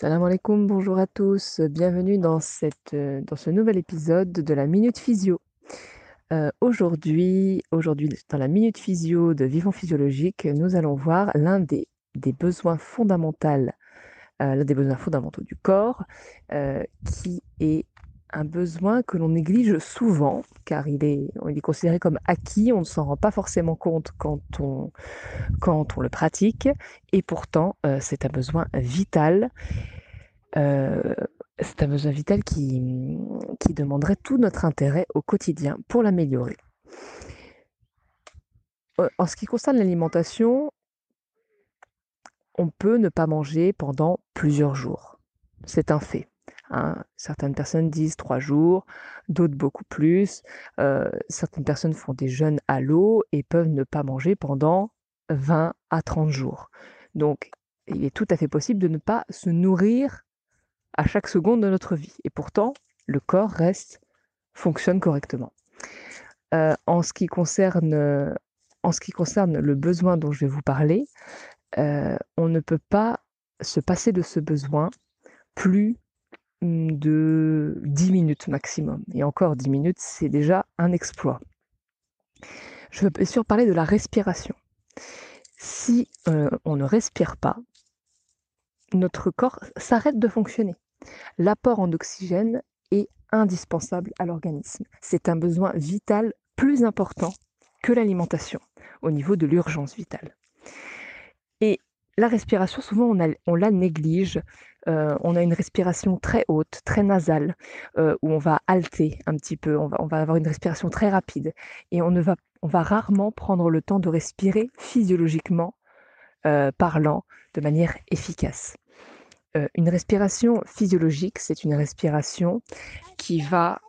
Salam alaikum, bonjour à tous, bienvenue heu, dans ce nouvel épisode de la Minute Physio. Heu, aujourd'hui dans la Minute Physio de Vivons Physiologique, nous allons voir l'un des besoins fondamentales, heu, l'un des besoins fondamentaux du corps, qui est un besoin que l'on néglige souvent car il est il est considéré comme acquis, on ne s'en rend pas forcément compte quand on le pratique et pourtant, heu, c'est un besoin vital. Heu, c'est un besoin vital qui, demanderait tout notre intérêt au quotidien pour l'améliorer. Heu, en ce qui concerne l'alimentation on peut ne pas manger pendant plusieurs jours. C'est un fait, hein. Certaines personnes disent 3 jours, d'autres beaucoup plus. Heu, certaines personnes font des jeûnes à l'eau et peuvent ne pas manger pendant 20 à 30 jours. Donc il est tout à fait possible de ne pas se nourrir à chaque seconde de notre vie et pourtant le corps reste fonctionne correctement. Heu, en ce qui concerne, heu, en ce qui concerne le besoin dont je vais vous parler, on ne peut pas se passer de ce besoin plus, de 10 minutes maximum et encore 10 minutes, c'est déjà un exploit. Je veux bien parler de la respiration. Si, heu, on ne respire pas notre corps s'arrête de fonctionner. L'apport en oxygène est indispensable à l'organisme. C'est un besoin vital plus important que l'alimentation au niveau de l'urgence vitale. Et la respiration souvent on la néglige, heu, on a une respiration très haute, très nasale, heu, où on va halter un petit peu, on va avoir une respiration très rapide et on ne va rarement prendre le temps de respirer physiologiquement, heu, parlant, de manière efficace. Une respiration physiologique, c'est une respiration qui va